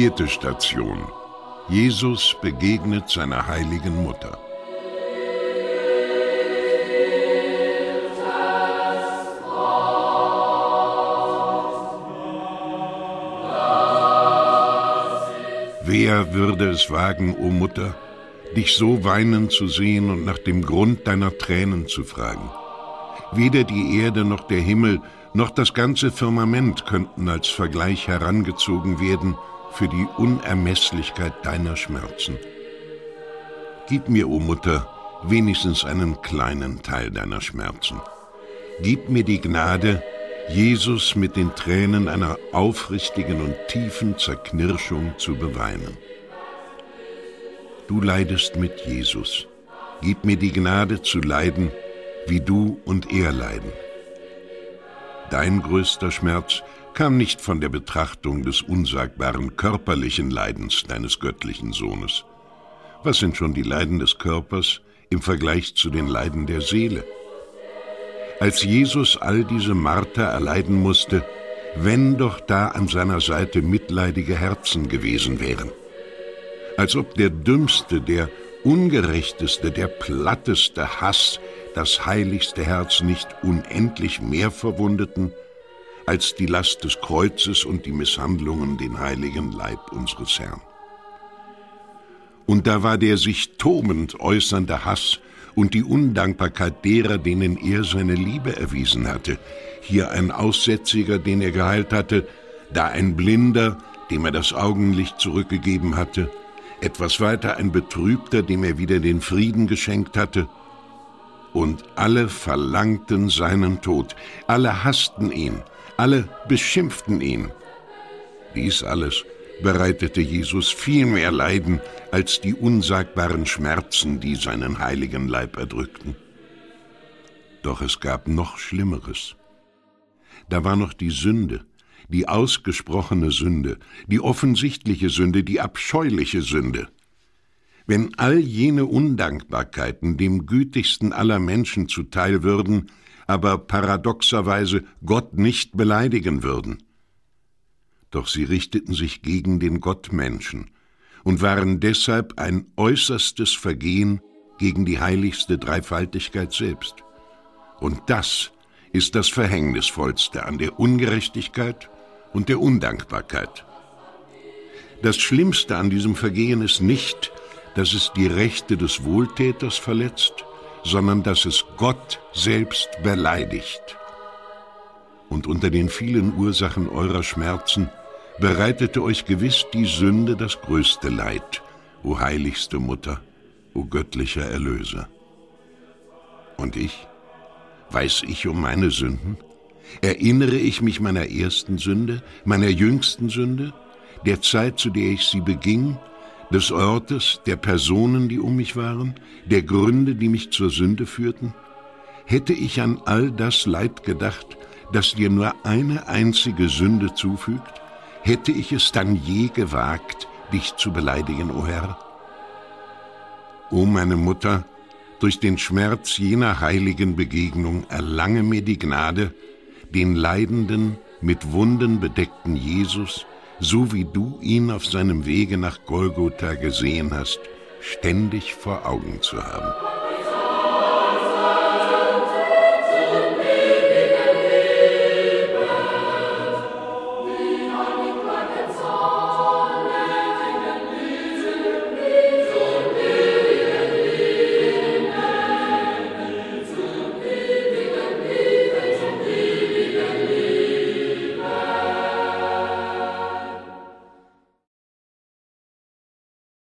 Vierte Station. Jesus begegnet seiner heiligen Mutter. Wer würde es wagen, o oh Mutter, dich so weinen zu sehen und nach dem Grund deiner Tränen zu fragen? Weder die Erde noch der Himmel noch das ganze Firmament könnten als Vergleich herangezogen werden für die Unermesslichkeit deiner Schmerzen. Gib mir, o oh Mutter, wenigstens einen kleinen Teil deiner Schmerzen. Gib mir die Gnade, Jesus mit den Tränen einer aufrichtigen und tiefen Zerknirschung zu beweinen. Du leidest mit Jesus. Gib mir die Gnade zu leiden, wie du und er leiden. Dein größter Schmerz kam nicht von der Betrachtung des unsagbaren körperlichen Leidens deines göttlichen Sohnes. Was sind schon die Leiden des Körpers im Vergleich zu den Leiden der Seele? als Jesus all diese Marter erleiden musste, wenn doch da an seiner Seite mitleidige Herzen gewesen wären. Als ob der dümmste, der ungerechteste, der platteste Hass das heiligste Herz nicht unendlich mehr verwundeten, als die Last des Kreuzes und die Misshandlungen den heiligen Leib unseres Herrn. Und da war der sich tobend äußernde Hass und die Undankbarkeit derer, denen er seine Liebe erwiesen hatte. Hier ein Aussätziger, den er geheilt hatte, da ein Blinder, dem er das Augenlicht zurückgegeben hatte, etwas weiter ein Betrübter, dem er wieder den Frieden geschenkt hatte. Und alle verlangten seinen Tod, alle hassten ihn, alle beschimpften ihn. Dies alles bereitete Jesus viel mehr Leiden als die unsagbaren Schmerzen, die seinen heiligen Leib erdrückten. Doch es gab noch Schlimmeres. Da war noch die Sünde, die ausgesprochene Sünde, die offensichtliche Sünde, die abscheuliche Sünde. Wenn all jene Undankbarkeiten dem gütigsten aller Menschen zuteil würden, aber paradoxerweise Gott nicht beleidigen würden, doch sie richteten sich gegen den Gottmenschen und waren deshalb ein äußerstes Vergehen gegen die heiligste Dreifaltigkeit selbst. Und das ist das Verhängnisvollste an der Ungerechtigkeit und der Undankbarkeit. Das Schlimmste an diesem Vergehen ist nicht, dass es die Rechte des Wohltäters verletzt, sondern dass es Gott selbst beleidigt. Und unter den vielen Ursachen eurer Schmerzen bereitete euch gewiss die Sünde das größte Leid, o heiligste Mutter, o göttlicher Erlöser. Und ich? Weiß ich um meine Sünden? Erinnere ich mich meiner ersten Sünde, meiner jüngsten Sünde, der Zeit, zu der ich sie beging, des Ortes, der Personen, die um mich waren, der Gründe, die mich zur Sünde führten? Hätte ich an all das Leid gedacht, das dir nur eine einzige Sünde zufügt? hätte ich es dann je gewagt, dich zu beleidigen, o Herr? O meine Mutter, durch den Schmerz jener heiligen Begegnung erlange mir die Gnade, den leidenden, mit Wunden bedeckten Jesus, so wie du ihn auf seinem Wege nach Golgotha gesehen hast, ständig vor Augen zu haben.